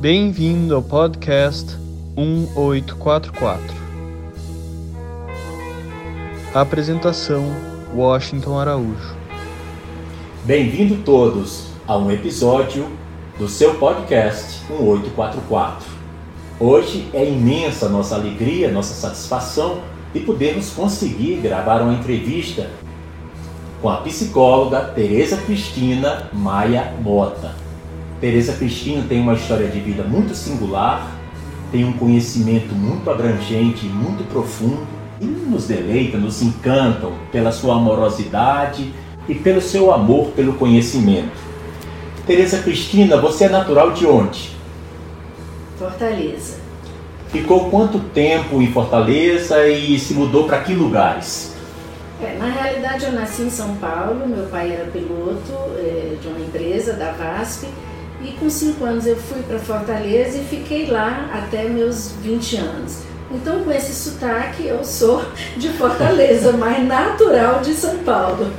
Bem-vindo ao podcast 1844. Apresentação: Washington Araújo. Bem-vindo todos a um episódio do seu podcast 1844. Hoje é imensa nossa alegria, nossa satisfação de podermos conseguir gravar uma entrevista com a psicóloga Tereza Cristina Maia Mota. Tereza Cristina tem uma história de vida muito singular, tem um conhecimento muito abrangente, muito profundo e nos deleita, nos encantam pela sua amorosidade e pelo seu amor pelo conhecimento. Tereza Cristina, você é natural de onde? Fortaleza. Ficou quanto tempo em Fortaleza e se mudou para que lugares? É, na realidade, eu nasci em São Paulo, meu pai era piloto é, de uma empresa, da VASP, e com cinco anos eu fui para Fortaleza e fiquei lá até meus 20 anos. Então, com esse sotaque, eu sou de Fortaleza, mas natural de São Paulo.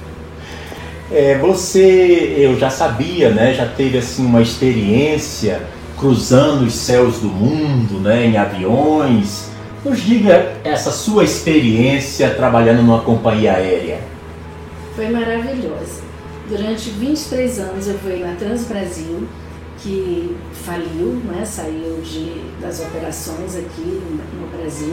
É, você, eu já sabia, né? Já teve assim uma experiência cruzando os céus do mundo, né? Em aviões. Nos diga essa sua experiência trabalhando numa companhia aérea. Foi maravilhosa. Durante 23 anos eu fui na Transbrasil, que faliu, né, saiu de, das operações aqui no Brasil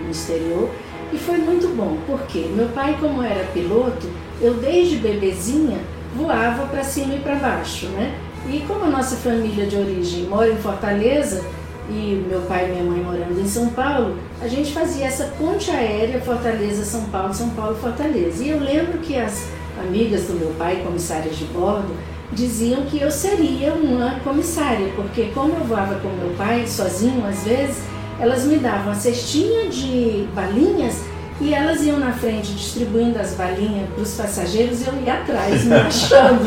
e no exterior. E foi muito bom, porque meu pai, como era piloto, eu desde bebezinha voava para cima e para baixo, né? E como a nossa família de origem mora em Fortaleza, e meu pai e minha mãe morando em São Paulo, a gente fazia essa ponte aérea Fortaleza-São Paulo, São Paulo-Fortaleza. E eu lembro que as amigas do meu pai, comissárias de bordo, diziam que eu seria uma comissária, porque como eu voava com meu pai sozinho às vezes, elas me davam a cestinha de balinhas e elas iam na frente distribuindo as balinhas para os passageiros e eu ia atrás me achando.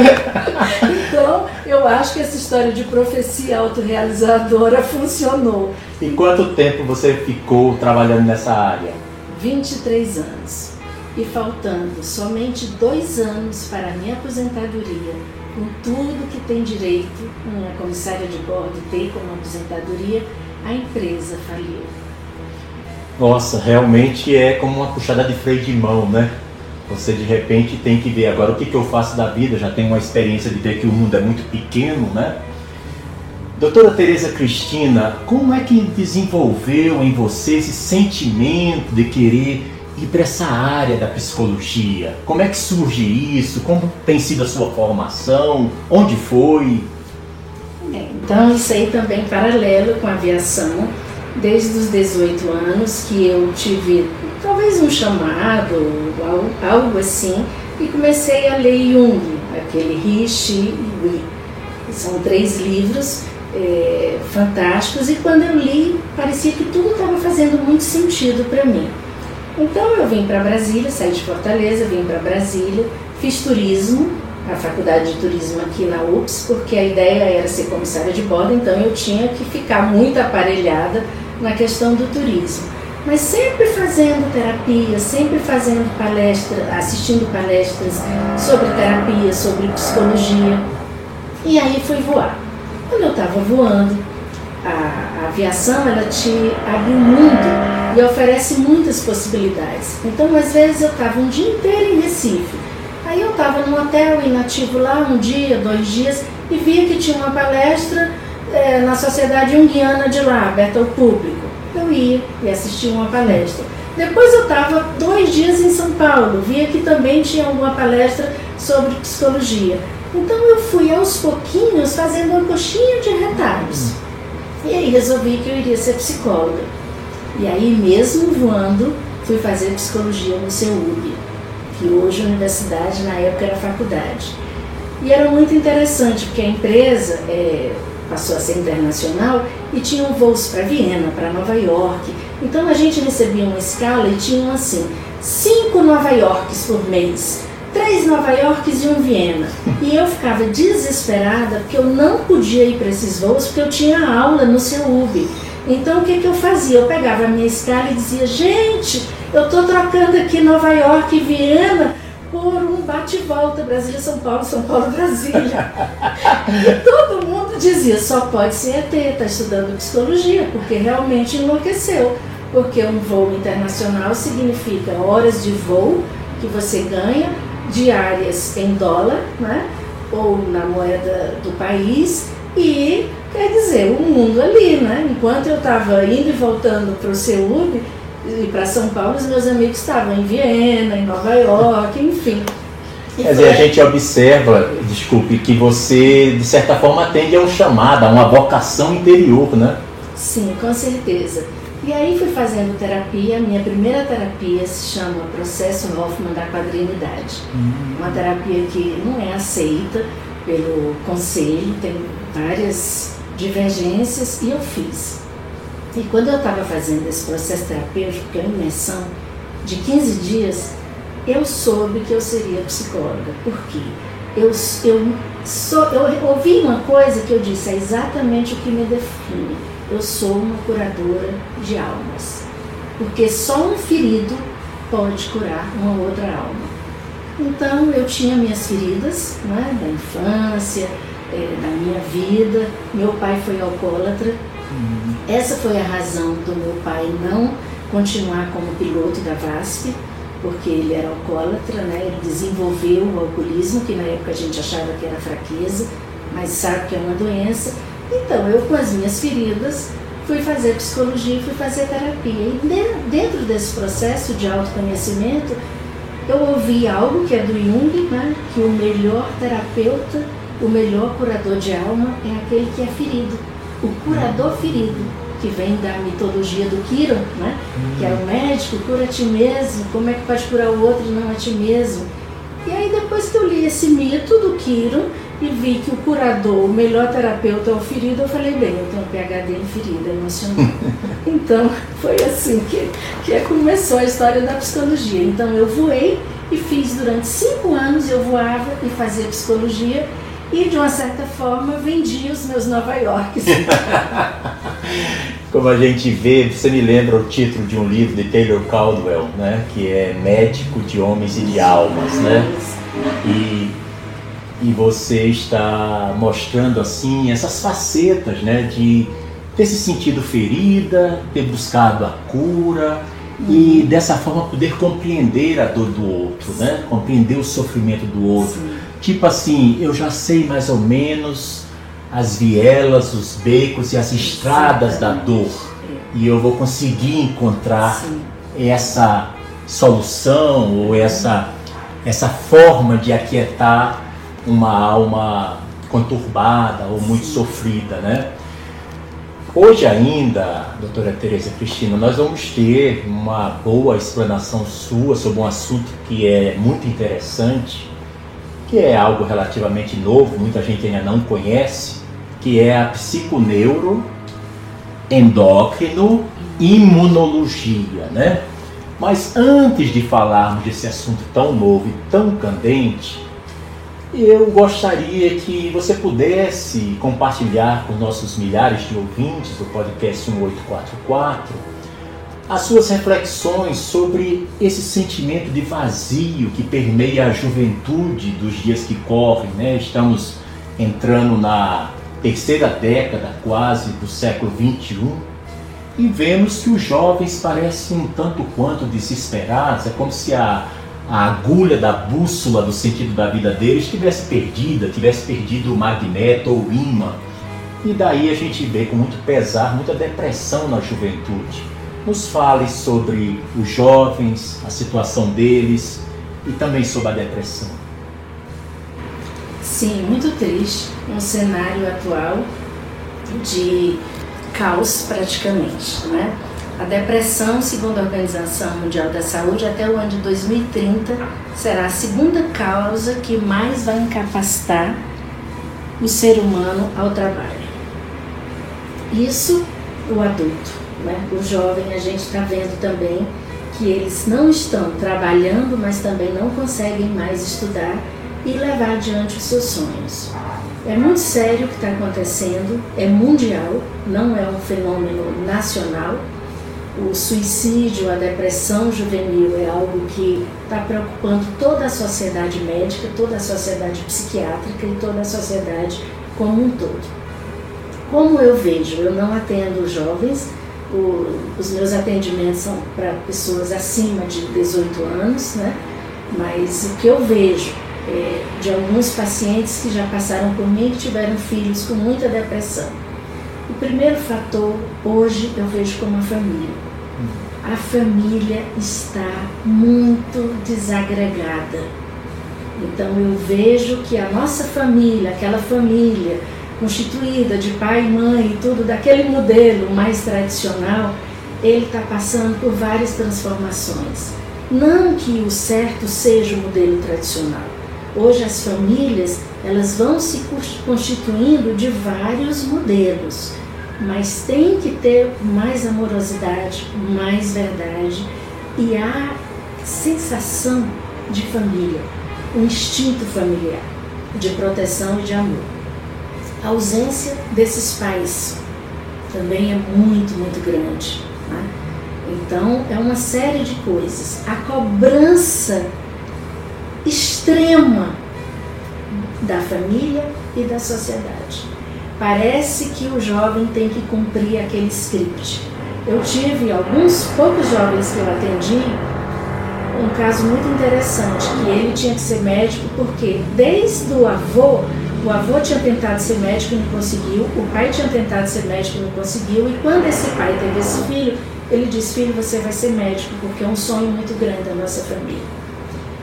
então, eu acho que essa história de profecia autorrealizadora funcionou. E quanto tempo você ficou trabalhando nessa área? 23 anos. E faltando somente dois anos para a minha aposentadoria, com tudo que tem direito uma comissária de bordo ter como aposentadoria, a empresa faliu. Nossa, realmente é como uma puxada de freio de mão, né? Você de repente tem que ver agora o que, que eu faço da vida, já tenho uma experiência de ver que o mundo é muito pequeno, né? Doutora Tereza Cristina, como é que desenvolveu em você esse sentimento de querer ir para essa área da psicologia? Como é que surge isso? Como tem sido a sua formação? Onde foi? É, então, isso aí também paralelo com a aviação, desde os 18 anos que eu tive talvez um chamado, algo assim, e comecei a ler Jung, aquele Rich e Wi. São três livros é, fantásticos e quando eu li parecia que tudo estava fazendo muito sentido para mim. Então eu vim para Brasília, saí de Fortaleza, vim para Brasília, fiz turismo, a faculdade de turismo aqui na UPS, porque a ideia era ser comissária de bordo, então eu tinha que ficar muito aparelhada na questão do turismo. Mas sempre fazendo terapia, sempre fazendo palestra, assistindo palestras sobre terapia, sobre psicologia. E aí fui voar. Quando eu estava voando, a, a, aviação ela te abre mundo e oferece muitas possibilidades. Então, às vezes eu estava um dia inteiro em Recife. Aí eu estava num hotel inativo lá um dia, dois dias e via que tinha uma palestra é, na Sociedade Junguiana de lá, aberta ao público. Eu ia e assistia uma palestra. Depois eu estava dois dias em São Paulo, via que também tinha alguma palestra sobre psicologia. Então eu fui aos pouquinhos fazendo uma coxinha de retalhos. E aí resolvi que eu iria ser psicóloga. E aí, mesmo voando, fui fazer psicologia no CEUB, que hoje é universidade, na época era faculdade. E era muito interessante, porque a empresa é, passou a ser internacional e tinham voos para Viena, para Nova York. Então a gente recebia uma escala e tinham assim, cinco Nova Yorks por mês três Nova Yorks e um Viena. E eu ficava desesperada porque eu não podia ir para esses voos porque eu tinha aula no CEUB. Então o que, que eu fazia? Eu pegava a minha escala e dizia, gente, eu estou trocando aqui Nova York e Viena por um bate e volta, Brasília, São Paulo, São Paulo, Brasília. Todo mundo dizia, só pode ser ET, está estudando psicologia, porque realmente enlouqueceu. Porque um voo internacional significa horas de voo que você ganha, diárias em dólar, né? ou na moeda do país, e quer dizer, o mundo ali, né? Enquanto eu estava indo e voltando para o Seul e para São Paulo, os meus amigos estavam em Viena, em Nova York, enfim. Quer dizer, a gente observa, desculpe, que você, de certa forma, atende a um chamado, a uma vocação interior, né? Sim, com certeza. E aí fui fazendo terapia, minha primeira terapia se chama Processo Hoffman da Quadrinidade. Uhum. Uma terapia que não é aceita pelo conselho, tem várias divergências e eu fiz. E quando eu estava fazendo esse processo terapêutico, que é uma imersão de 15 dias, eu soube que eu seria psicóloga. Por quê? Eu, eu, sou, eu ouvi uma coisa que eu disse, é exatamente o que me define. Eu sou uma curadora de almas. Porque só um ferido pode curar uma outra alma. Então eu tinha minhas feridas né, da infância, é, da minha vida. Meu pai foi alcoólatra. Uhum. Essa foi a razão do meu pai não continuar como piloto da VASP porque ele era alcoólatra, né? ele desenvolveu o alcoolismo, que na época a gente achava que era fraqueza, mas sabe que é uma doença. Então, eu com as minhas feridas fui fazer psicologia e fui fazer terapia. E dentro desse processo de autoconhecimento, eu ouvi algo que é do Jung, né? que o melhor terapeuta, o melhor curador de alma é aquele que é ferido, o curador ferido que vem da mitologia do Kiron, né? Hum. que era o médico, cura a ti mesmo, como é que pode curar o outro e não a ti mesmo? E aí depois que eu li esse mito do Kiron e vi que o curador, o melhor terapeuta é o ferido, eu falei, bem, eu tenho um PHD em ferida emocional. então foi assim que, que começou a história da psicologia. Então eu voei e fiz durante cinco anos, eu voava e fazia psicologia e de uma certa forma vendia os meus Nova Yorks. Como a gente vê, você me lembra o título de um livro de Taylor Caldwell, né? Que é Médico de Homens e de Almas, né? E, e você está mostrando assim essas facetas, né? De ter se sentido ferida, ter buscado a cura e uhum. dessa forma poder compreender a dor do outro, né? Compreender o sofrimento do outro. Sim. Tipo assim, eu já sei mais ou menos as vielas, os becos e as estradas da dor. E eu vou conseguir encontrar Sim. essa solução ou essa, essa forma de aquietar uma alma conturbada ou muito Sim. sofrida, né? Hoje ainda, doutora Tereza Cristina, nós vamos ter uma boa explanação sua sobre um assunto que é muito interessante, que é algo relativamente novo, muita gente ainda não conhece, que é a psiconeuro, endócrino, imunologia, né? Mas antes de falarmos desse assunto tão novo e tão candente, eu gostaria que você pudesse compartilhar com nossos milhares de ouvintes do podcast 1844 as suas reflexões sobre esse sentimento de vazio que permeia a juventude dos dias que correm, né? Estamos entrando na terceira década quase do século 21 e vemos que os jovens parecem um tanto quanto desesperados, é como se a, a agulha da bússola do sentido da vida deles tivesse perdida, tivesse perdido o magneto ou o imã. E daí a gente vê com muito pesar, muita depressão na juventude. Nos fale sobre os jovens, a situação deles e também sobre a depressão. Sim, muito triste. Um cenário atual de caos praticamente, né? A depressão, segundo a Organização Mundial da Saúde, até o ano de 2030 será a segunda causa que mais vai incapacitar o ser humano ao trabalho. Isso o adulto, né? O jovem a gente está vendo também que eles não estão trabalhando, mas também não conseguem mais estudar e levar adiante os seus sonhos. É muito sério o que está acontecendo, é mundial, não é um fenômeno nacional. o suicídio, a depressão juvenil é algo que está preocupando toda a sociedade médica, toda a sociedade psiquiátrica e toda a sociedade como um todo. Como eu vejo, eu não atendo jovens, o, os meus atendimentos são para pessoas acima de 18 anos, né? mas o que eu vejo é, de alguns pacientes que já passaram por mim que tiveram filhos com muita depressão. O primeiro fator hoje eu vejo como a família a família está muito desagregada. Então eu vejo que a nossa família, aquela família constituída de pai e mãe e tudo daquele modelo mais tradicional, ele está passando por várias transformações. Não que o certo seja o modelo tradicional. Hoje as famílias elas vão se constituindo de vários modelos mas tem que ter mais amorosidade, mais verdade e a sensação de família, o instinto familiar, de proteção e de amor. A ausência desses pais também é muito, muito grande. Né? Então, é uma série de coisas. A cobrança extrema da família e da sociedade. Parece que o jovem tem que cumprir aquele script. Eu tive alguns poucos jovens que eu atendi, um caso muito interessante, que ele tinha que ser médico porque desde o avô, o avô tinha tentado ser médico e não conseguiu, o pai tinha tentado ser médico e não conseguiu, e quando esse pai teve esse filho, ele disse, filho, você vai ser médico, porque é um sonho muito grande da nossa família.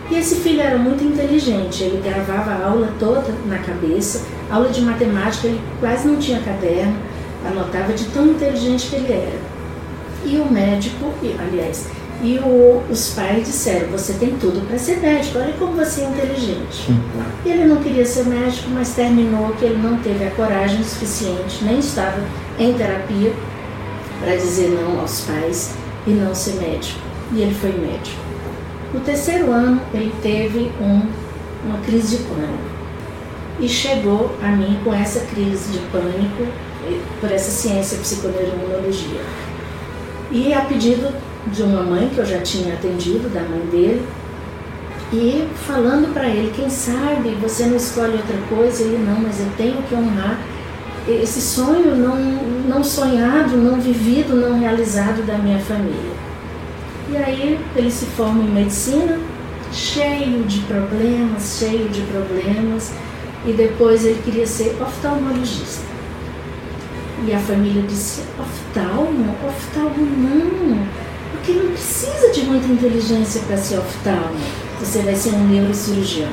E esse filho era muito inteligente, ele gravava a aula toda na cabeça, aula de matemática, ele quase não tinha caderno, anotava de tão inteligente que ele era. E o médico, aliás, e o, os pais disseram: Você tem tudo para ser médico, olha como você é inteligente. E ele não queria ser médico, mas terminou que ele não teve a coragem suficiente, nem estava em terapia, para dizer não aos pais e não ser médico. E ele foi médico. No terceiro ano, ele teve um, uma crise de pânico e chegou a mim com essa crise de pânico por essa ciência psiconeuroimunologia. E a pedido de uma mãe que eu já tinha atendido, da mãe dele, e falando para ele, quem sabe você não escolhe outra coisa, ele não, mas eu tenho que honrar esse sonho não, não sonhado, não vivido, não realizado da minha família. E aí ele se forma em medicina, cheio de problemas, cheio de problemas, e depois ele queria ser oftalmologista. E a família disse: oftalmo? Oftalmo não, porque não precisa de muita inteligência para ser oftalmo. Você vai ser um neurocirurgião.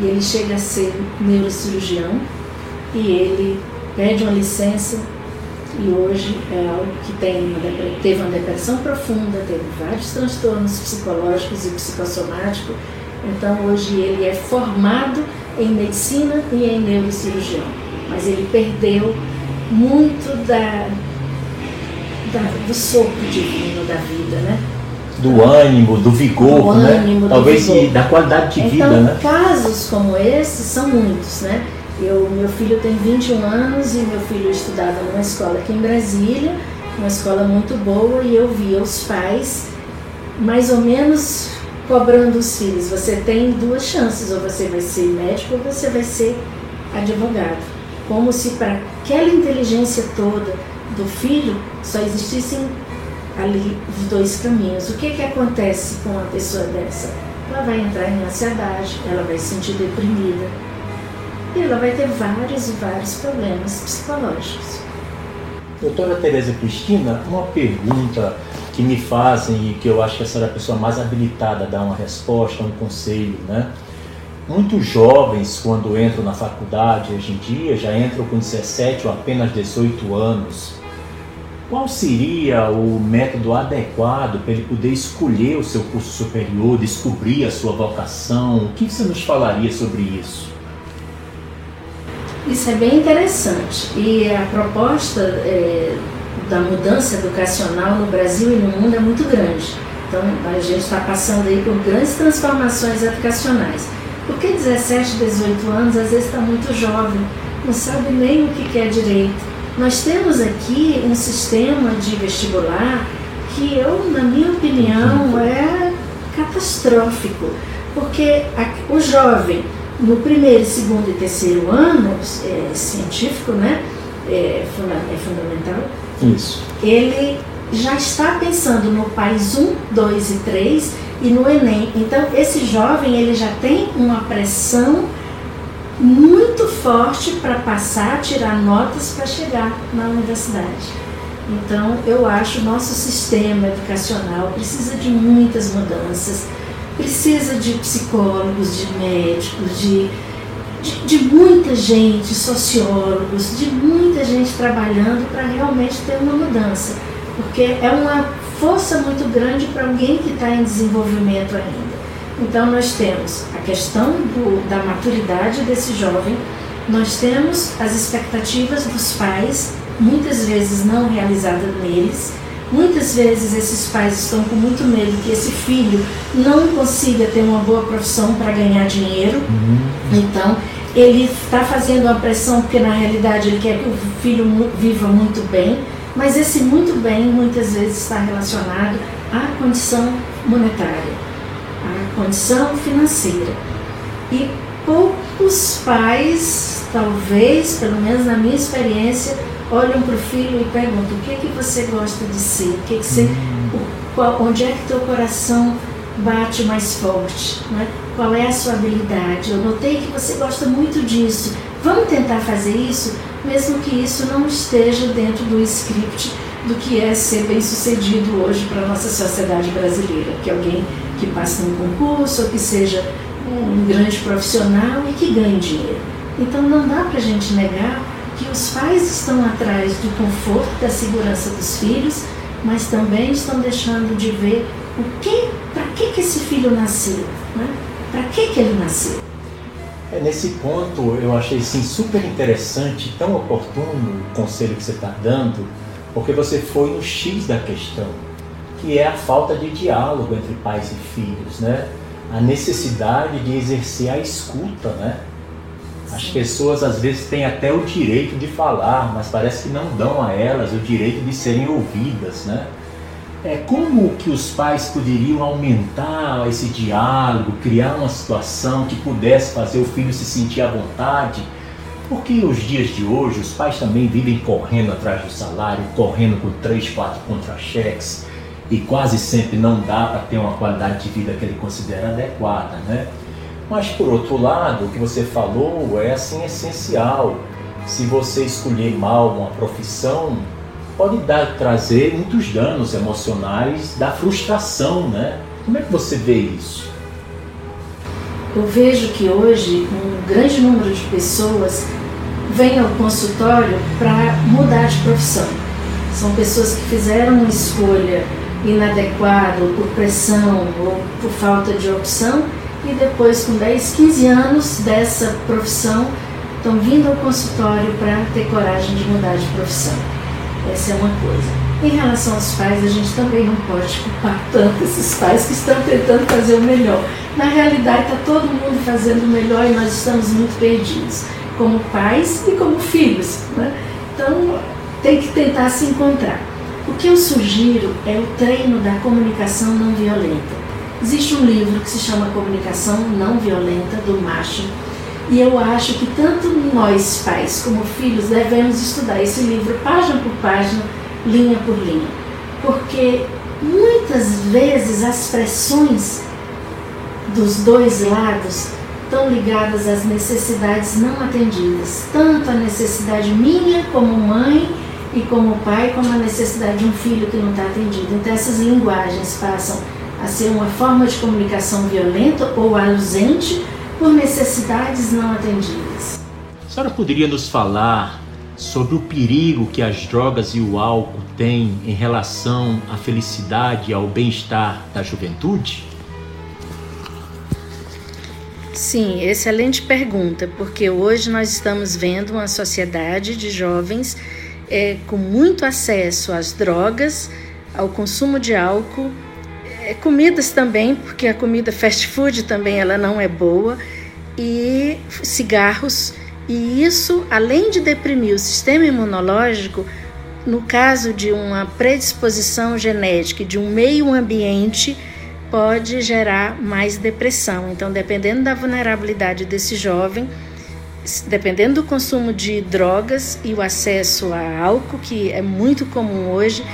E ele chega a ser neurocirurgião e ele pede uma licença e hoje é algo que tem uma, teve uma depressão profunda, teve vários transtornos psicológicos e psicossomáticos. Então hoje ele é formado em medicina e em neurocirurgião, mas ele perdeu muito da, da do sopro divino da vida, né? Do ânimo, do vigor, do né? Ânimo, Talvez do vigor. da qualidade de então, vida, né? casos como esse são muitos, né? Eu, meu filho tem 21 anos e meu filho estudava numa escola aqui em Brasília, uma escola muito boa, e eu via os pais mais ou menos cobrando os filhos. Você tem duas chances, ou você vai ser médico ou você vai ser advogado. Como se para aquela inteligência toda do filho só existissem ali os dois caminhos. O que, que acontece com uma pessoa dessa? Ela vai entrar em ansiedade, ela vai se sentir deprimida, e ela vai ter vários e vários problemas psicológicos. Doutora Tereza Cristina, uma pergunta que me fazem e que eu acho que essa é a pessoa mais habilitada a dar uma resposta, um conselho, né? Muitos jovens, quando entram na faculdade hoje em dia, já entram com 17 ou apenas 18 anos. Qual seria o método adequado para ele poder escolher o seu curso superior, descobrir a sua vocação? O que você nos falaria sobre isso? Isso é bem interessante. E a proposta é, da mudança educacional no Brasil e no mundo é muito grande. Então a gente está passando aí por grandes transformações educacionais. Porque 17, 18 anos às vezes está muito jovem, não sabe nem o que quer direito, Nós temos aqui um sistema de vestibular que eu, na minha opinião, é catastrófico, porque o jovem no primeiro, segundo e terceiro ano é, científico, né, é, funda é fundamental. Isso. Ele já está pensando no país 1, 2 e 3 e no Enem. Então, esse jovem ele já tem uma pressão muito forte para passar, tirar notas para chegar na universidade. Então, eu acho nosso sistema educacional precisa de muitas mudanças, precisa de psicólogos, de médicos, de, de, de muita gente, sociólogos, de muita gente trabalhando para realmente ter uma mudança, porque é uma força muito grande para alguém que está em desenvolvimento ainda. Então, nós temos a questão do, da maturidade desse jovem, nós temos as expectativas dos pais, muitas vezes não realizadas neles. Muitas vezes esses pais estão com muito medo que esse filho não consiga ter uma boa profissão para ganhar dinheiro. Uhum. Então, ele está fazendo uma pressão porque na realidade ele quer que o filho viva muito bem, mas esse muito bem muitas vezes está relacionado à condição monetária a condição financeira. E poucos pais, talvez, pelo menos na minha experiência, olham para o filho e perguntam o que é que você gosta de ser, o que, é que você, qual, onde é que teu coração bate mais forte, né? qual é a sua habilidade. Eu notei que você gosta muito disso. Vamos tentar fazer isso, mesmo que isso não esteja dentro do script do que é ser bem sucedido hoje para a nossa sociedade brasileira, que alguém que passe num concurso ou que seja um grande profissional e que ganhe dinheiro. Então não dá para a gente negar que os pais estão atrás do conforto, da segurança dos filhos, mas também estão deixando de ver o que, para que, que esse filho nasceu, né? para que, que ele nasceu. É, nesse ponto eu achei sim super interessante, tão oportuno o conselho que você está dando, porque você foi no X da questão que é a falta de diálogo entre pais e filhos, né? A necessidade de exercer a escuta, né? As pessoas às vezes têm até o direito de falar, mas parece que não dão a elas o direito de serem ouvidas, né? É como que os pais poderiam aumentar esse diálogo, criar uma situação que pudesse fazer o filho se sentir à vontade? Porque os dias de hoje os pais também vivem correndo atrás do salário, correndo com três, quatro contra-cheques, e quase sempre não dá para ter uma qualidade de vida que ele considera adequada, né? Mas por outro lado, o que você falou é assim essencial. Se você escolher mal uma profissão, pode dar trazer muitos danos emocionais da frustração, né? Como é que você vê isso? Eu vejo que hoje um grande número de pessoas vem ao consultório para mudar de profissão. São pessoas que fizeram uma escolha inadequado, por pressão ou por falta de opção, e depois, com 10, 15 anos dessa profissão, estão vindo ao consultório para ter coragem de mudar de profissão. Essa é uma coisa. Em relação aos pais, a gente também não pode culpar tanto esses pais que estão tentando fazer o melhor. Na realidade, está todo mundo fazendo o melhor e nós estamos muito perdidos, como pais e como filhos. Né? Então, tem que tentar se encontrar. O que eu sugiro é o treino da comunicação não violenta. Existe um livro que se chama Comunicação Não Violenta, do Macho, e eu acho que tanto nós, pais, como filhos, devemos estudar esse livro página por página, linha por linha. Porque muitas vezes as pressões dos dois lados estão ligadas às necessidades não atendidas, tanto a necessidade minha como mãe e como pai, como a necessidade de um filho que não está atendido. Então essas linguagens passam a ser uma forma de comunicação violenta ou ausente por necessidades não atendidas. A senhora poderia nos falar sobre o perigo que as drogas e o álcool têm em relação à felicidade e ao bem-estar da juventude? Sim, excelente pergunta, porque hoje nós estamos vendo uma sociedade de jovens é, com muito acesso às drogas, ao consumo de álcool, comidas também, porque a comida fast food também ela não é boa, e cigarros E isso, além de deprimir o sistema imunológico, no caso de uma predisposição genética de um meio ambiente, pode gerar mais depressão. Então, dependendo da vulnerabilidade desse jovem, dependendo do consumo de drogas e o acesso a álcool, que é muito comum hoje,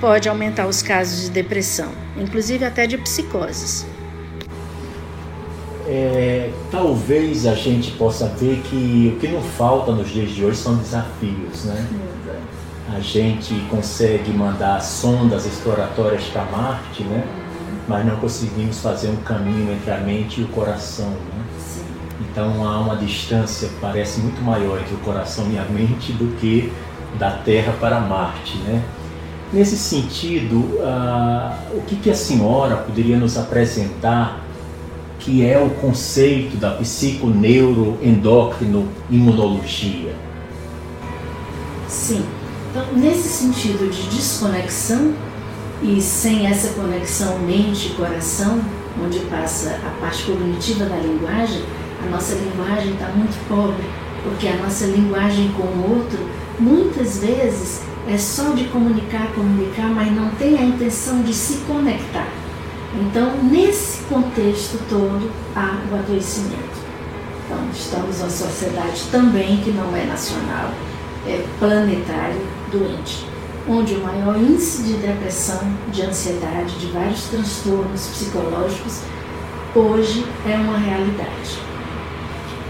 pode aumentar os casos de depressão, inclusive até de psicoses. É, talvez a gente possa ver que o que não falta nos dias de hoje são desafios, né? A gente consegue mandar sondas exploratórias para Marte, né? Mas não conseguimos fazer um caminho entre a mente e o coração, né? Então há uma distância que parece muito maior entre o coração e a mente do que da Terra para Marte, né? Nesse sentido, uh, o que, que a senhora poderia nos apresentar que é o conceito da psiconeuroendócrino-imunologia? Sim. Então, nesse sentido de desconexão e sem essa conexão mente-coração, onde passa a parte cognitiva da linguagem, a nossa linguagem está muito pobre, porque a nossa linguagem com o outro muitas vezes é só de comunicar, comunicar, mas não tem a intenção de se conectar. Então, nesse contexto todo, há o adoecimento. Então, estamos numa sociedade também que não é nacional, é planetário, doente, onde o maior índice de depressão, de ansiedade, de vários transtornos psicológicos, hoje é uma realidade.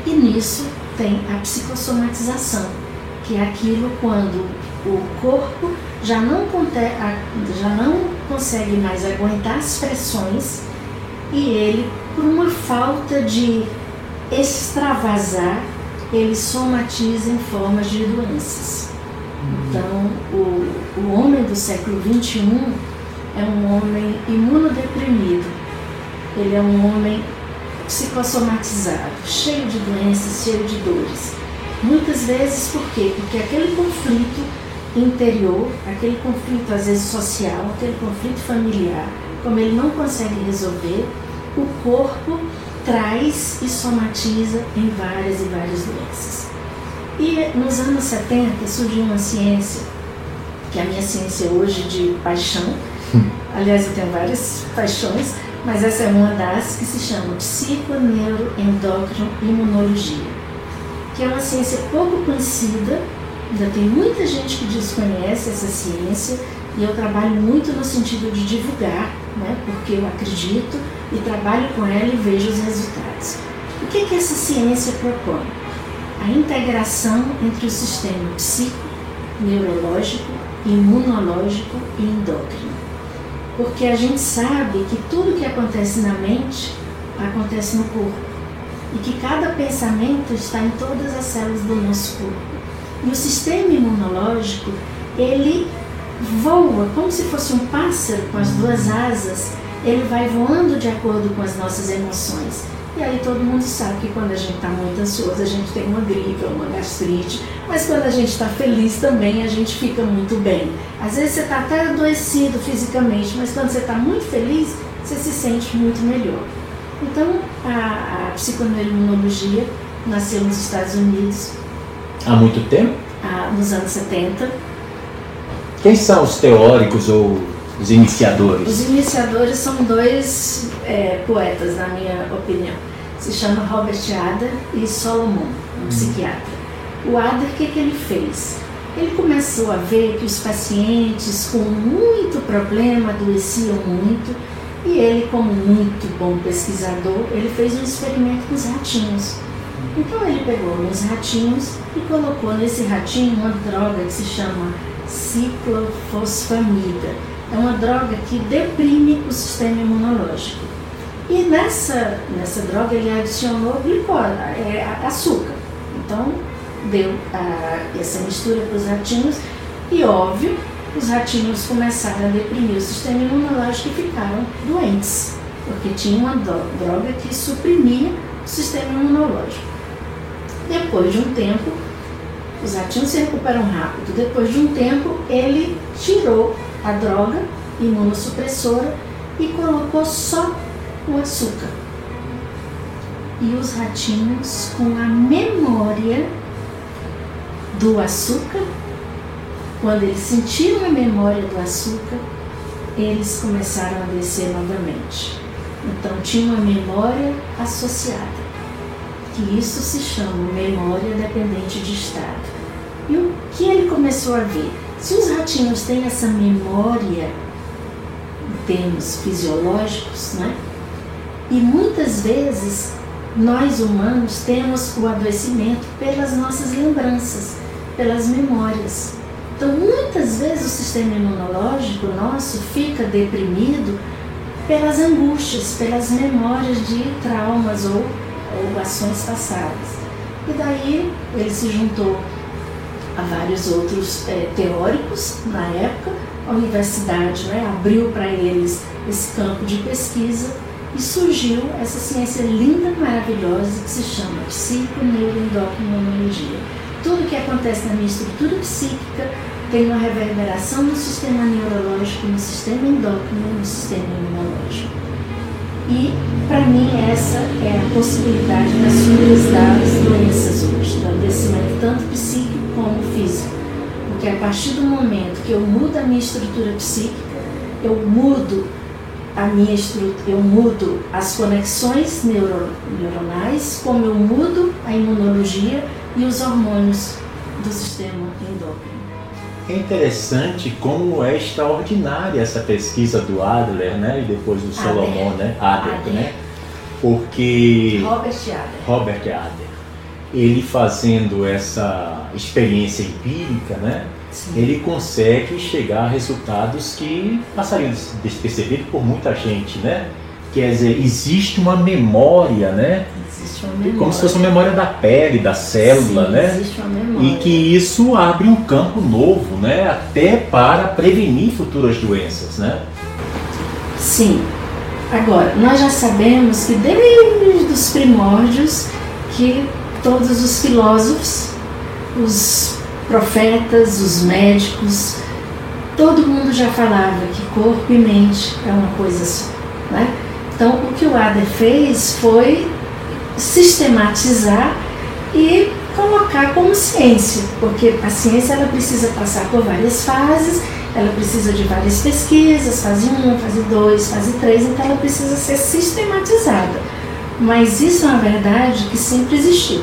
E nisso tem a psicossomatização, que é aquilo quando o corpo já não, já não consegue mais aguentar as pressões e ele, por uma falta de extravasar, ele somatiza em formas de doenças. Então, o, o homem do século XXI é um homem imunodeprimido, ele é um homem psicossomatizado, cheio de doenças, cheio de dores. Muitas vezes por quê? Porque aquele conflito interior, aquele conflito às vezes social, aquele conflito familiar, como ele não consegue resolver, o corpo traz e somatiza em várias e várias doenças. E nos anos 70 surgiu uma ciência, que é a minha ciência hoje de paixão, aliás eu tenho várias paixões, mas essa é uma das que se chama Psiconeuroendócrino-Imunologia, que é uma ciência pouco conhecida, Ainda tem muita gente que desconhece essa ciência e eu trabalho muito no sentido de divulgar, né, porque eu acredito e trabalho com ela e vejo os resultados. O que, que essa ciência propõe? A integração entre o sistema psico, neurológico, imunológico e endócrino. Porque a gente sabe que tudo que acontece na mente acontece no corpo e que cada pensamento está em todas as células do nosso corpo. E o sistema imunológico, ele voa como se fosse um pássaro com as duas asas, ele vai voando de acordo com as nossas emoções. E aí todo mundo sabe que quando a gente está muito ansioso, a gente tem uma gripe ou uma gastrite, mas quando a gente está feliz também, a gente fica muito bem. Às vezes você está até adoecido fisicamente, mas quando você está muito feliz, você se sente muito melhor. Então, a, a psiconeuroimunologia nasceu nos Estados Unidos Há muito tempo? Ah, nos anos 70. Quem são os teóricos ou os iniciadores? Os iniciadores são dois é, poetas, na minha opinião. Se chama Robert Adler e Solomon, um hum. psiquiatra. O Adler, o que, que ele fez? Ele começou a ver que os pacientes com muito problema adoeciam muito e ele, como muito bom pesquisador, ele fez um experimento com os ratinhos. Então ele pegou uns ratinhos e colocou nesse ratinho uma droga que se chama ciclofosfamida. É uma droga que deprime o sistema imunológico. E nessa, nessa droga ele adicionou glicose, é, açúcar. Então deu a, essa mistura para os ratinhos e óbvio os ratinhos começaram a deprimir o sistema imunológico e ficaram doentes, porque tinha uma droga que suprimia o sistema imunológico. Depois de um tempo, os ratinhos se recuperam rápido. Depois de um tempo, ele tirou a droga imunossupressora e colocou só o açúcar. E os ratinhos, com a memória do açúcar. Quando eles sentiram a memória do açúcar, eles começaram a descer novamente. Então tinha uma memória associada, que isso se chama memória dependente de estado. E o que ele começou a ver? Se os ratinhos têm essa memória em termos fisiológicos, né? E muitas vezes nós humanos temos o adoecimento pelas nossas lembranças, pelas memórias. Então, muitas vezes o sistema imunológico nosso fica deprimido pelas angústias, pelas memórias de traumas ou, ou ações passadas. E daí ele se juntou a vários outros é, teóricos na época, a universidade né, abriu para eles esse campo de pesquisa e surgiu essa ciência linda, maravilhosa que se chama psiconeuroendocrinologia. Tudo que acontece na minha estrutura psíquica tem uma reverberação no sistema neurológico, no sistema endócrino, no sistema imunológico. E, para mim, essa é a possibilidade das curas das doenças hoje, do adoecimento tanto psíquico como físico. Porque a partir do momento que eu mudo a minha estrutura psíquica, eu mudo a minha estrutura, eu mudo as conexões neuro, neuronais, como eu mudo a imunologia e os hormônios do sistema endócrino. É interessante como é extraordinária essa pesquisa do Adler, né, e depois do Solomon, né, Adler, Adler. né, porque Robert Adler. Robert Adler, ele fazendo essa experiência empírica, né, Sim. ele consegue chegar a resultados que passariam despercebidos por muita gente, né? Quer dizer, existe uma memória, né? Existe uma memória. Como se fosse uma memória da pele, da célula, Sim, né? Existe uma memória. E que isso abre um campo novo, né? Até para prevenir futuras doenças, né? Sim. Agora, nós já sabemos que desde os primórdios que todos os filósofos, os profetas, os médicos, todo mundo já falava que corpo e mente é uma coisa só. Né? Então, o que o Ader fez foi sistematizar e colocar como ciência, porque a ciência ela precisa passar por várias fases, ela precisa de várias pesquisas, fase 1, fase 2, fase 3, então ela precisa ser sistematizada. Mas isso é uma verdade que sempre existiu.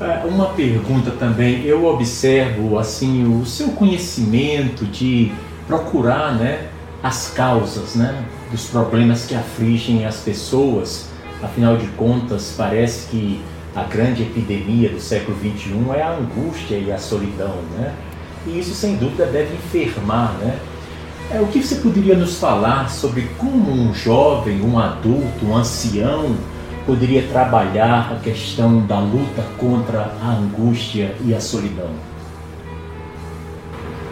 É, uma pergunta também, eu observo assim o seu conhecimento de procurar, né, as causas, né, dos problemas que afligem as pessoas. Afinal de contas, parece que a grande epidemia do século XXI é a angústia e a solidão, né? E isso sem dúvida deve enfermar, né? É, o que você poderia nos falar sobre como um jovem, um adulto, um ancião poderia trabalhar a questão da luta contra a angústia e a solidão?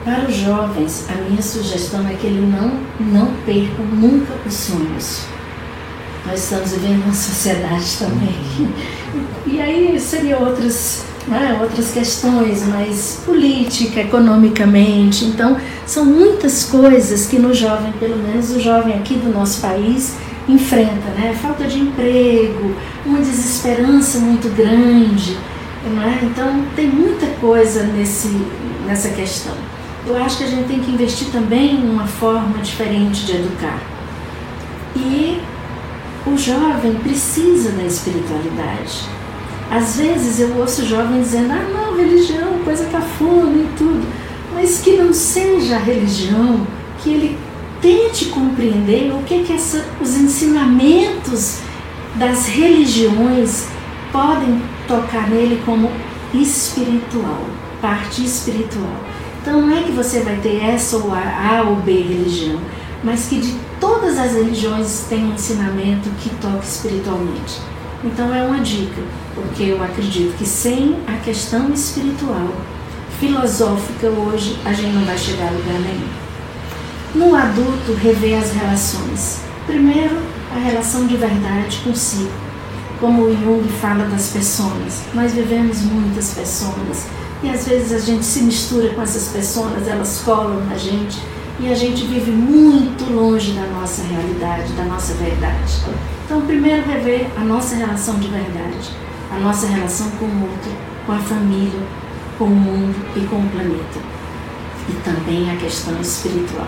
Para os jovens, a minha sugestão é que ele não, não percam nunca os sonhos. Nós estamos vivendo uma sociedade também. E aí seria outras, né, outras questões, mais política, economicamente. Então, são muitas coisas que no jovem, pelo menos o jovem aqui do nosso país, enfrenta, né? Falta de emprego, uma desesperança muito grande, é? Então tem muita coisa nesse, nessa questão. Eu acho que a gente tem que investir também em uma forma diferente de educar. E jovem precisa da espiritualidade. Às vezes eu ouço jovens dizendo, ah não, religião, coisa cafona e tudo. Mas que não seja a religião que ele tente compreender o que, que essa, os ensinamentos das religiões podem tocar nele como espiritual, parte espiritual. Então não é que você vai ter essa ou a, a ou B religião, mas que de todas as religiões tem um ensinamento que toca espiritualmente. Então é uma dica, porque eu acredito que sem a questão espiritual, filosófica hoje, a gente não vai chegar a lugar nenhum. No adulto, rever as relações. Primeiro, a relação de verdade consigo. Como o Jung fala das pessoas, nós vivemos muitas pessoas e às vezes a gente se mistura com essas pessoas, elas colam na gente e a gente vive muito longe da nossa realidade, da nossa verdade. Então, primeiro, rever a nossa relação de verdade, a nossa relação com o outro, com a família, com o mundo e com o planeta. E também a questão espiritual.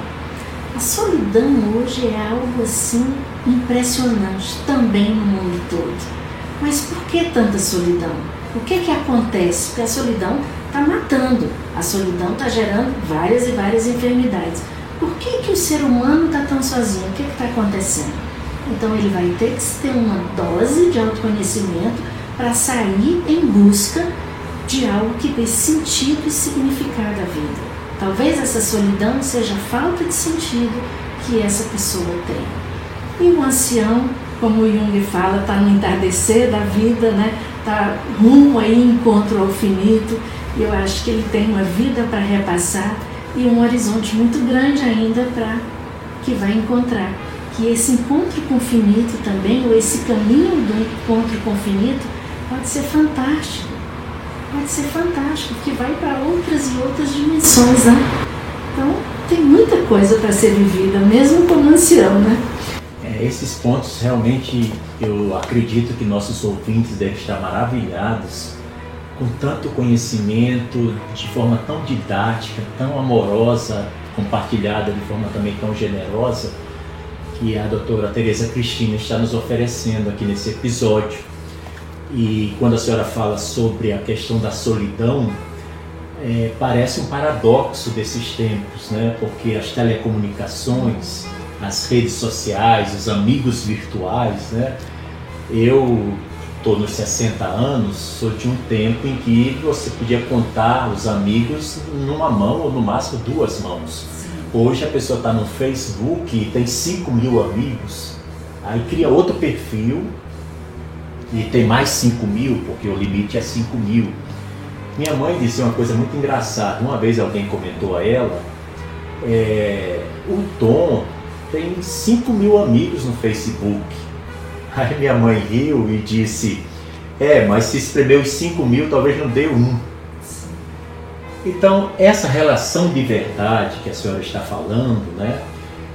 A solidão hoje é algo assim impressionante também no mundo todo. Mas por que tanta solidão? O que que acontece? Porque a solidão está matando, a solidão está gerando várias e várias enfermidades. Por que, que o ser humano está tão sozinho? O que está acontecendo? Então ele vai ter que ter uma dose de autoconhecimento para sair em busca de algo que dê sentido e significado à vida. Talvez essa solidão seja a falta de sentido que essa pessoa tem. E o ancião, como Jung fala, está no entardecer da vida, né? Está rumo aí encontro ao finito. E eu acho que ele tem uma vida para repassar e um horizonte muito grande ainda para que vai encontrar. Que esse encontro com o finito também, ou esse caminho do encontro com o finito, pode ser fantástico pode ser fantástico, porque vai para outras e outras dimensões, né? Então, tem muita coisa para ser vivida, mesmo como ancião, né? É, esses pontos realmente eu acredito que nossos ouvintes devem estar maravilhados com tanto conhecimento, de forma tão didática, tão amorosa, compartilhada de forma também tão generosa, que a doutora Tereza Cristina está nos oferecendo aqui nesse episódio. E quando a senhora fala sobre a questão da solidão, é, parece um paradoxo desses tempos, né? porque as telecomunicações, as redes sociais, os amigos virtuais, né? eu estou nos 60 anos, sou de um tempo em que você podia contar os amigos numa mão ou no máximo duas mãos. Hoje a pessoa está no Facebook e tem 5 mil amigos, aí cria outro perfil e tem mais 5 mil, porque o limite é 5 mil. Minha mãe disse uma coisa muito engraçada. Uma vez alguém comentou a ela: é, o Tom tem 5 mil amigos no Facebook. Aí minha mãe riu e disse: É, mas se escreveu os 5 mil, talvez não dê um. Então, essa relação de verdade que a senhora está falando, né?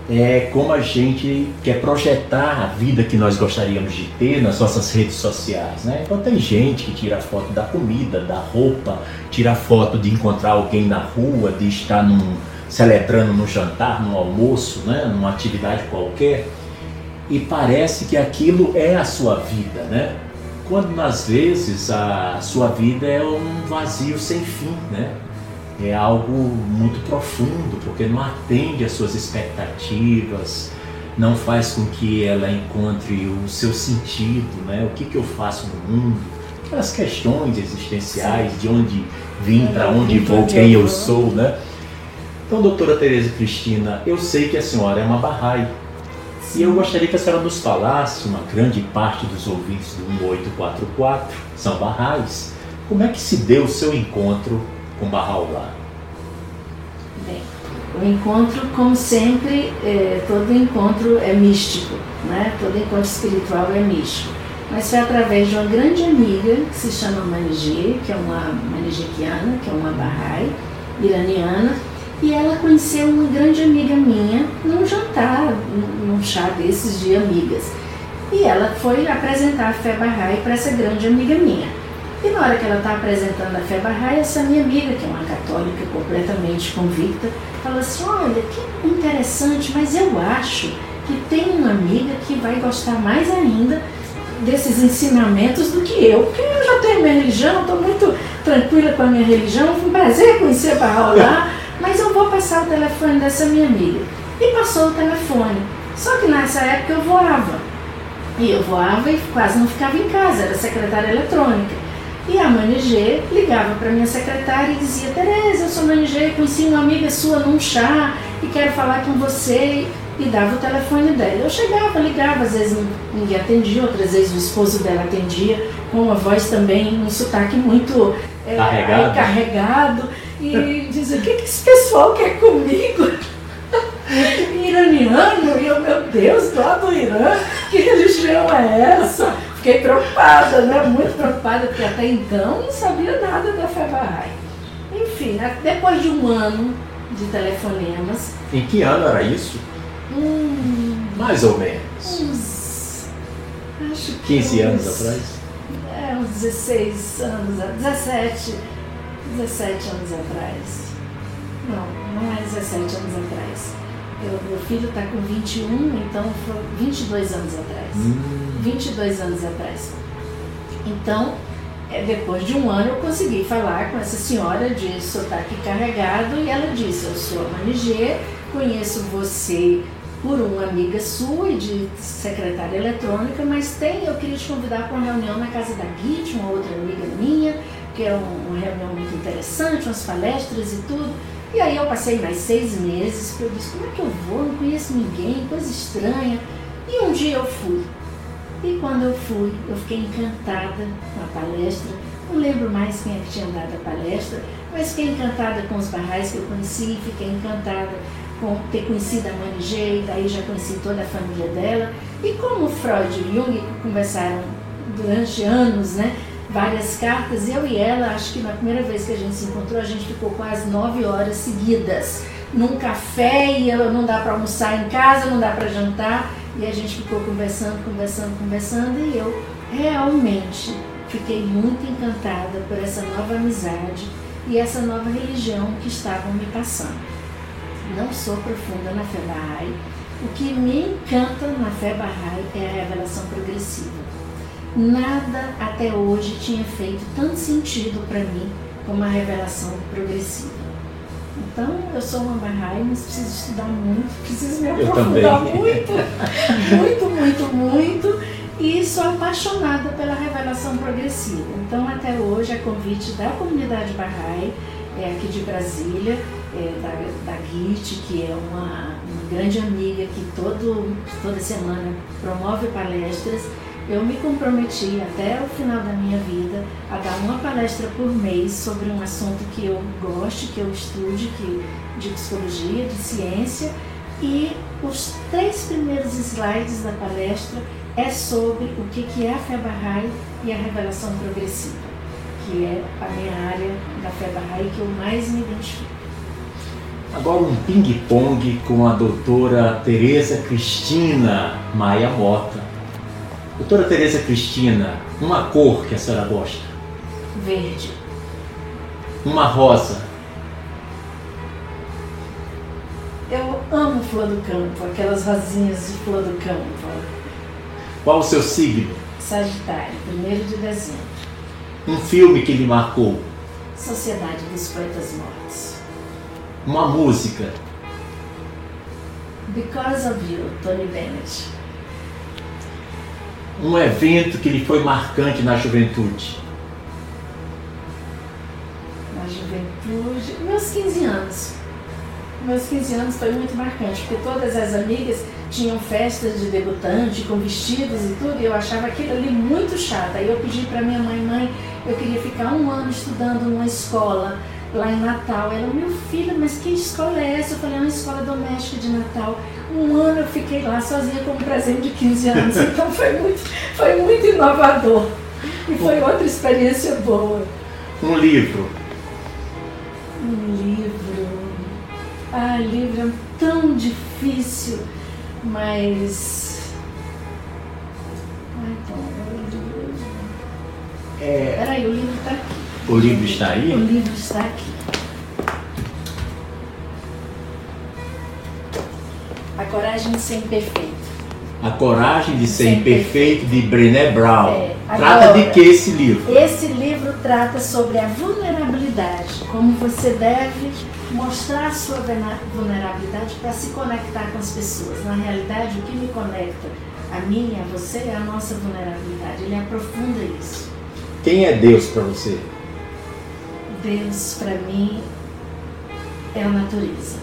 é como a gente quer projetar a vida que nós gostaríamos de ter nas nossas redes sociais. Né? Então tem gente que tira foto da comida, da roupa, tira foto de encontrar alguém na rua, de estar num, celebrando no jantar, no almoço, né? numa atividade qualquer, e parece que aquilo é a sua vida, né? Quando às vezes a sua vida é um vazio sem fim, né? é algo muito profundo, porque não atende às suas expectativas, não faz com que ela encontre o seu sentido, né? o que, que eu faço no mundo, aquelas questões existenciais, de onde vim, para onde vou, quem eu sou. Né? Então, doutora Tereza Cristina, eu sei que a senhora é uma Bahá'í, e eu gostaria que a senhora nos falasse, uma grande parte dos ouvintes do 1844 são Bahá'ís, como é que se deu o seu encontro com Bahá'u'lláh? Bem, o encontro, como sempre, é, todo encontro é místico, né? todo encontro espiritual é místico. Mas foi através de uma grande amiga que se chama Maniji, que é uma manijikiana, que é uma Bahá'í iraniana, e ela conheceu uma grande amiga minha num jantar, num chá desses de amigas. E ela foi apresentar a fé Bahá'í para essa grande amiga minha. E na hora que ela está apresentando a fé Bahá'í, essa minha amiga, que é uma católica completamente convicta, fala assim, olha, que interessante, mas eu acho que tem uma amiga que vai gostar mais ainda desses ensinamentos do que eu, porque eu já tenho minha religião, estou muito tranquila com a minha religião, foi um prazer conhecer Bahá'u'lláh, mas eu vou passar o telefone dessa minha amiga. E passou o telefone. Só que nessa época eu voava. E eu voava e quase não ficava em casa, era secretária eletrônica. E a Mãe G ligava para minha secretária e dizia: Tereza, eu sou Mãe G, conheci uma amiga sua num chá e quero falar com você. E dava o telefone dela. Eu chegava, ligava, às vezes ninguém atendia, outras vezes o esposo dela atendia, com uma voz também, um sotaque muito é, carregado. carregado. E dizia: O que, que esse pessoal quer comigo? Iraniano? E eu, meu Deus, lá do Irã, que religião é essa? fiquei preocupada, né? Muito preocupada, porque até então não sabia nada da Bahá'í. Enfim, né? depois de um ano de telefonemas. Em que ano era isso? Hum, Mais ou menos. Uns. Acho que 15 uns, anos atrás? É, uns 16 anos, 17, 17 anos atrás. Não, não é 17 anos atrás. Eu, meu filho está com 21, então foi 22 anos atrás. Hum. 22 anos atrás. Então, é, depois de um ano, eu consegui falar com essa senhora de sotaque carregado e ela disse: Eu sou a Manigê, conheço você por uma amiga sua e de secretária eletrônica, mas tem, eu queria te convidar para uma reunião na casa da Git, uma outra amiga minha, que é um- uma reunião muito interessante, umas palestras e tudo. E aí eu passei mais seis meses, porque eu disse, como é que eu vou? Não conheço ninguém, coisa estranha. E um dia eu fui. E quando eu fui, eu fiquei encantada com a palestra. Não lembro mais quem é que tinha dado a palestra, mas fiquei encantada com os barrais que eu conheci, fiquei encantada com ter conhecido a Mani G, daí já conheci toda a família dela. E como Freud e Jung conversaram durante anos, né? Várias cartas, eu e ela, acho que na primeira vez que a gente se encontrou, a gente ficou quase nove horas seguidas num café e eu- não dá para almoçar em casa, não dá para jantar. E a gente ficou conversando, conversando, conversando e eu realmente fiquei muito encantada por essa nova amizade e essa nova religião que estavam me passando. Não sou profunda na fé Bahá'í. O que me encanta na fé Bahá'í é a revelação progressiva. Nada até hoje tinha feito tanto sentido para mim como a revelação progressiva. Então, eu sou uma Bahá'í, mas preciso estudar muito, preciso me aprofundar muito, muito, muito, muito. E sou apaixonada pela revelação progressiva. Então, até hoje, a convite da comunidade Bahá'í, é aqui de Brasília, é da, da GIT, que é uma, uma grande amiga que todo, toda semana promove palestras. Eu me comprometi até o final da minha vida a dar uma palestra por mês sobre um assunto que eu goste, que eu estude, que, de psicologia, de ciência. E os três primeiros slides da palestra é sobre o que, que é a fé Bahá'í e a revelação progressiva, que é a minha área da fé Bahá'í que eu mais me identifico. Agora um ping-pong com a doutora Tereza Cristina Maia Mota. Doutora Tereza Cristina, uma cor que a senhora gosta? Verde, Uma rosa? eu amo flor do campo, aquelas rosinhas de flor do campo. Qual o seu signo? Sagitário, 1 de dezembro. Um filme que lhe marcou? Sociedade dos Poetas Mortos. Uma música? Because of You, Tony Bennett. Um evento que lhe foi marcante na juventude? Na juventude, meus 15 anos. Meus 15 anos foi muito marcante, porque todas as amigas tinham festas de debutante com vestidos e tudo, e eu achava aquilo ali muito chato. Aí eu pedi para minha mãe, mãe, eu queria ficar um ano estudando numa escola lá em Natal. Ela, meu filho, mas que escola é essa? Eu falei, é uma escola doméstica de Natal. Um ano eu fiquei lá sozinha como presente de 15 anos, então foi muito, foi muito inovador. E foi outra experiência boa. Um livro? Um livro. Ah, livro é tão difícil, mas. Ai, então, o livro. É, Peraí, o livro está aqui. o livro está O aí? livro está aqui. Coragem de ser imperfeito. A Coragem de Ser Imperfeito, de Brené Brown. É, Trata de agora- que esse livro? Esse livro trata sobre a vulnerabilidade, como você deve mostrar a sua vulnerabilidade para se conectar com as pessoas. Na realidade, o que me conecta a mim e a você é a nossa vulnerabilidade. Ele aprofunda isso. Quem é Deus para você? Deus para mim é a natureza.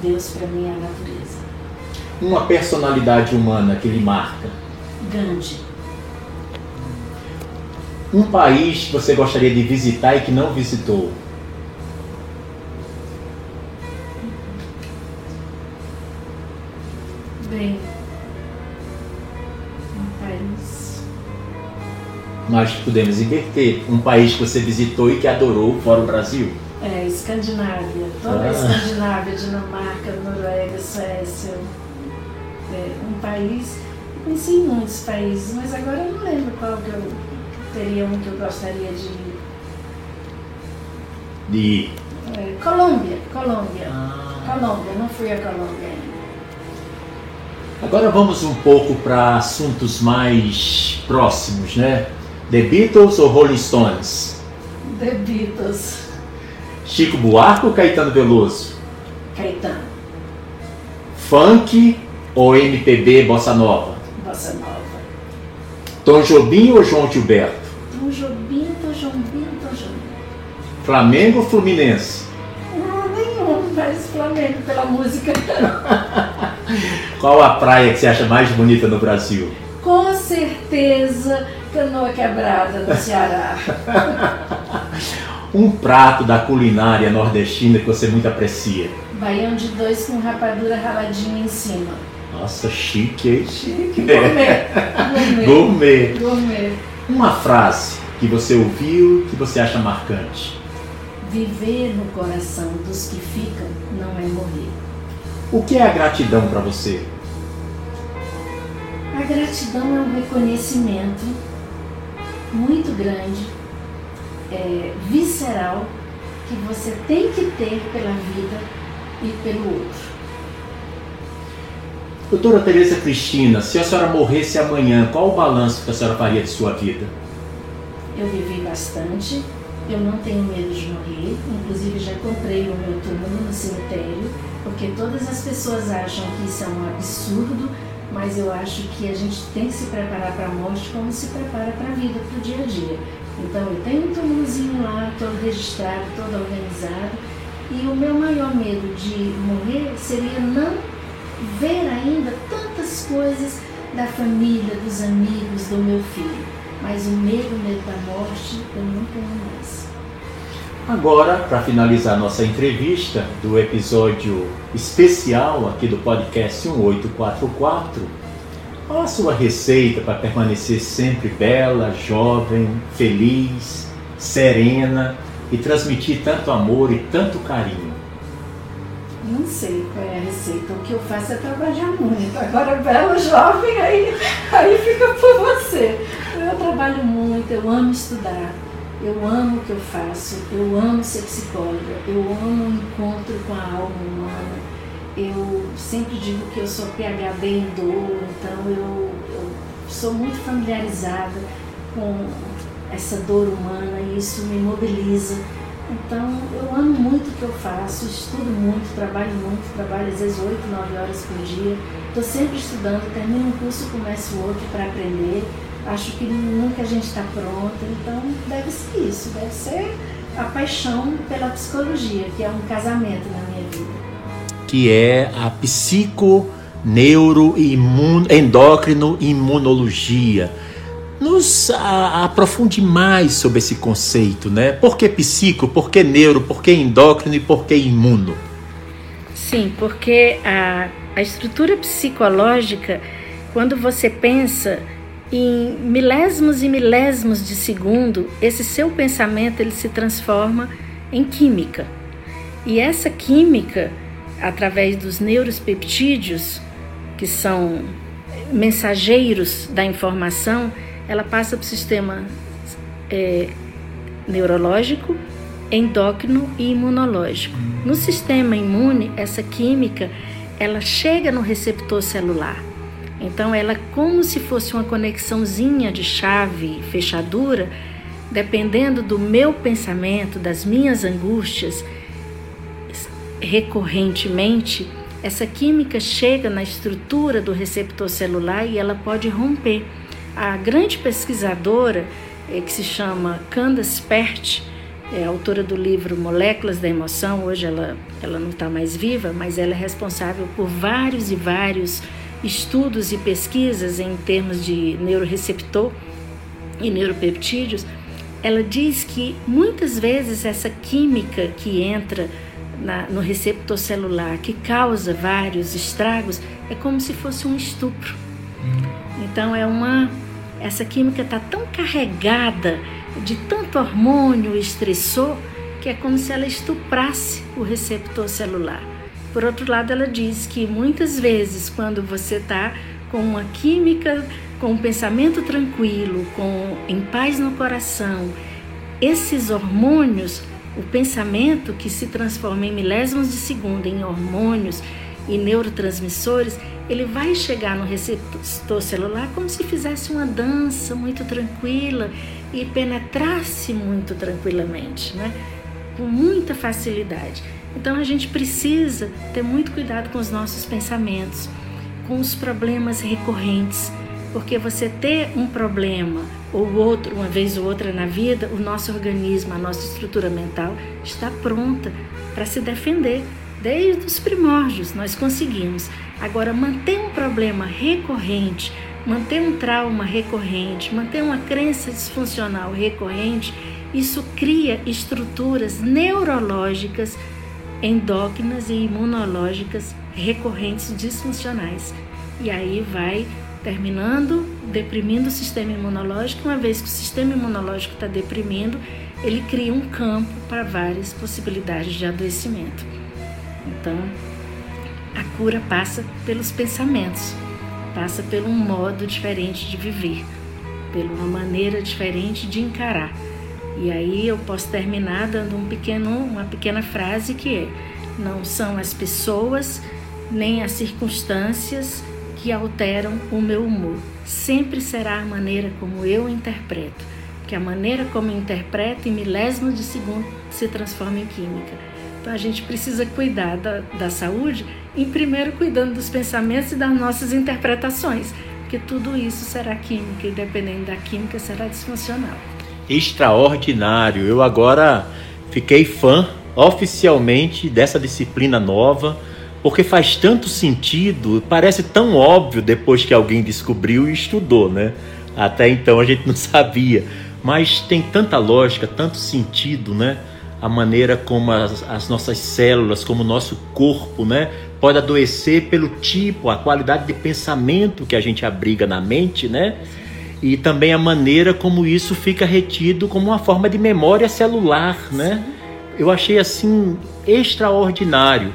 Deus para mim é a natureza. Uma personalidade humana que lhe marca? Gandhi. Um país que você gostaria de visitar e que não visitou? Bem, um país. Nós podemos inverter. Um país que você visitou e que adorou fora o Brasil? É, Escandinávia, toda a Ah. Escandinávia, Dinamarca, Noruega, Suécia. É um país, eu conheci em muitos países, mas agora eu não lembro qual que eu. Teria um que eu gostaria de. De. É, Colômbia, Colômbia. Ah. Colômbia, não fui a Colômbia ainda. Agora vamos um pouco para assuntos mais próximos, né? The Beatles ou Rolling Stones? The Beatles. Chico Buarque ou Caetano Veloso? Caetano, Funk ou MPB Bossa Nova? Bossa Nova. Tom Jobim ou João Gilberto? Tom Jobim, Tom Jobim, Tom Jobim. Flamengo ou Fluminense? Não, nenhum, mas Flamengo pela música. Qual a praia que você acha mais bonita no Brasil? Com certeza, Canoa Quebrada, no Ceará. Um prato da culinária nordestina que você muito aprecia? Baião de dois com rapadura raladinha em cima. Nossa, chique, hein? Chique, gourmet. Gourmet. Gourmet. Gourmet. Uma frase que você ouviu que você acha marcante. Viver no coração dos que ficam não é morrer. O que é a gratidão para você? A gratidão é um reconhecimento muito grande, é, visceral, que você tem que ter pela vida e pelo outro. Doutora Tereza Cristina, se a senhora morresse amanhã, qual o balanço que a senhora faria de sua vida? Eu vivi bastante, eu não tenho medo de morrer, inclusive já comprei o meu túmulo no cemitério, porque todas as pessoas acham que isso é um absurdo, mas eu acho que a gente tem que se preparar para a morte como se prepara para a vida, para o dia a dia. Então eu tenho um túmulozinho lá, todo registrado, todo organizado, e o meu maior medo de morrer seria não ver ainda tantas coisas da família, dos amigos, do meu filho. Mas o medo, o medo da morte, eu não tenho mais. Agora, para finalizar nossa entrevista do episódio especial aqui do podcast 1844, qual a sua receita para permanecer sempre bela, jovem, feliz, serena e transmitir tanto amor e tanto carinho? Não sei qual é a receita. O que eu faço é trabalhar muito. Agora, bela, jovem, aí, aí fica por você. Eu trabalho muito, eu amo estudar. Eu amo o que eu faço, eu amo ser psicóloga, eu amo o encontro com a alma humana. Eu sempre digo que eu sou PhD em dor, então eu, eu sou muito familiarizada com essa dor humana e isso me mobiliza. Então eu amo muito o que eu faço, estudo muito, trabalho muito, trabalho às vezes 8, 9 horas por dia. Estou sempre estudando, termino um curso, começo outro para aprender acho que nunca a gente está pronta, então deve ser isso, deve ser a paixão pela psicologia, que é um casamento na minha vida. Que é a psico neuro imun, endócrino imunologia. Nos aprofunde mais sobre esse conceito, né? Por que psico, por que neuro, por que endócrino e por que imuno? Sim, porque a, a estrutura psicológica, quando você pensa em milésimos e milésimos de segundo, esse seu pensamento ele se transforma em química. E essa química, através dos neuropeptídeos, que são mensageiros da informação, ela passa para o sistema é, neurológico, endócrino e imunológico. No sistema imune, essa química ela chega no receptor celular então ela como se fosse uma conexãozinha de chave, fechadura, dependendo do meu pensamento, das minhas angústias, recorrentemente, essa química chega na estrutura do receptor celular e ela pode romper. A grande pesquisadora, eh, que se chama Candace Pert, é autora do livro Moléculas da Emoção, hoje ela, ela não está mais viva, mas ela é responsável por vários e vários estudos e pesquisas em termos de neuroreceptor e neuropeptídeos, ela diz que muitas vezes essa química que entra na, no receptor celular, que causa vários estragos, é como se fosse um estupro. Então é uma essa química está tão carregada de tanto hormônio estressor que é como se ela estuprasse o receptor celular. Por outro lado, ela diz que muitas vezes, quando você está com uma química, com um pensamento tranquilo, com em paz no coração, esses hormônios, o pensamento que se transforma em milésimos de segundo em hormônios e neurotransmissores, ele vai chegar no receptor celular como se fizesse uma dança muito tranquila e penetrasse muito tranquilamente, né? com muita facilidade. Então a gente precisa ter muito cuidado com os nossos pensamentos, com os problemas recorrentes, porque você ter um problema ou outro, uma vez ou outra na vida, o nosso organismo, a nossa estrutura mental está pronta para se defender. Desde os primórdios nós conseguimos. Agora, manter um problema recorrente, manter um trauma recorrente, manter uma crença disfuncional recorrente, isso cria estruturas neurológicas, endócrinas e imunológicas recorrentes disfuncionais. E aí vai terminando deprimindo o sistema imunológico. Uma vez que o sistema imunológico está deprimindo, ele cria um campo para várias possibilidades de adoecimento. Então, a cura passa pelos pensamentos, passa por um modo diferente de viver, por uma maneira diferente de encarar. E aí eu posso terminar dando um pequeno, uma pequena frase que é: não são as pessoas nem as circunstâncias que alteram o meu humor. Sempre será a maneira como eu interpreto, que a maneira como eu interpreto em milésimos de segundo se transforma em química. Então a gente precisa cuidar da, da saúde, em primeiro cuidando dos pensamentos e das nossas interpretações, porque tudo isso será química e dependendo da química será disfuncional. Extraordinário! Eu agora fiquei fã oficialmente dessa disciplina nova porque faz tanto sentido, parece tão óbvio depois que alguém descobriu e estudou, né? Até então a gente não sabia, mas tem tanta lógica, tanto sentido, né? A maneira como as, as nossas células, como o nosso corpo, né? Pode adoecer pelo tipo, a qualidade de pensamento que a gente abriga na mente, né? E também a maneira como isso fica retido como uma forma de memória celular, né? Eu achei assim extraordinário.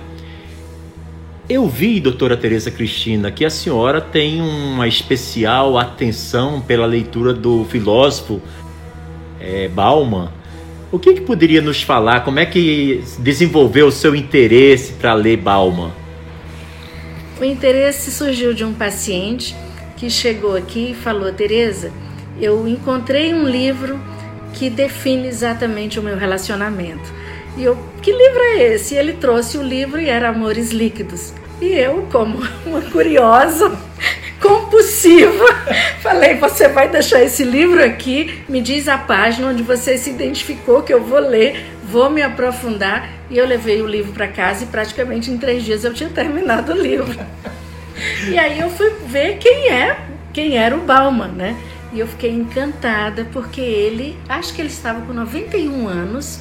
Eu vi, doutora Tereza Cristina, que a senhora tem uma especial atenção pela leitura do filósofo é, Bauman. O que, que poderia nos falar? Como é que desenvolveu o seu interesse para ler Bauman? O interesse surgiu de um paciente que chegou aqui e falou: Tereza, eu encontrei um livro que define exatamente o meu relacionamento. E eu, que livro é esse? E ele trouxe o livro e era Amores Líquidos. E eu, como uma curiosa, compulsiva, falei: você vai deixar esse livro aqui, me diz a página onde você se identificou, que eu vou ler, vou me aprofundar. E eu levei o livro para casa e praticamente em três dias eu tinha terminado o livro. E aí eu fui ver quem é, quem era o Bauman, né? E eu fiquei encantada porque ele, acho que ele estava com 91 anos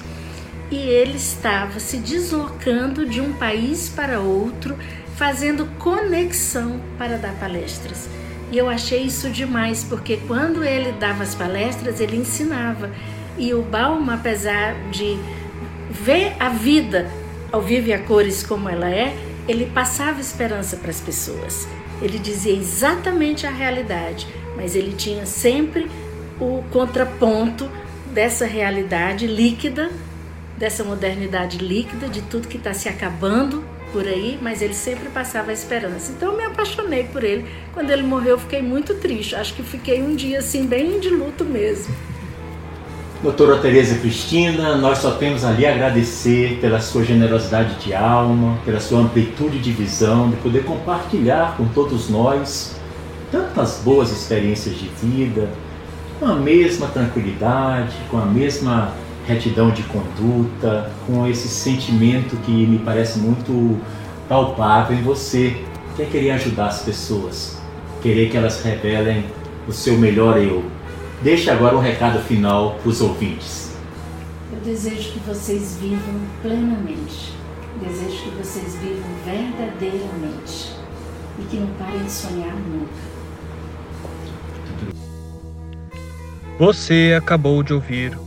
e ele estava se deslocando de um país para outro, fazendo conexão para dar palestras. E eu achei isso demais, porque quando ele dava as palestras, ele ensinava. E o Balma, apesar de ver a vida ao vivo e a cores como ela é, ele passava esperança para as pessoas. Ele dizia exatamente a realidade, mas ele tinha sempre o contraponto dessa realidade líquida dessa modernidade líquida, de tudo que está se acabando por aí, mas ele sempre passava a esperança. Então eu me apaixonei por ele. Quando ele morreu, eu fiquei muito triste. Acho que fiquei um dia assim, bem de luto mesmo. Doutora Tereza Cristina, nós só temos a agradecer pela sua generosidade de alma, pela sua amplitude de visão, de poder compartilhar com todos nós tantas boas experiências de vida, com a mesma tranquilidade, com a mesma retidão de conduta, com esse sentimento que me parece muito palpável em você, que é querer ajudar as pessoas, querer que elas revelem o seu melhor eu. Deixe agora um recado final para os ouvintes. Eu desejo que vocês vivam plenamente, desejo que vocês vivam verdadeiramente e que não parem de sonhar nunca. Você acabou de ouvir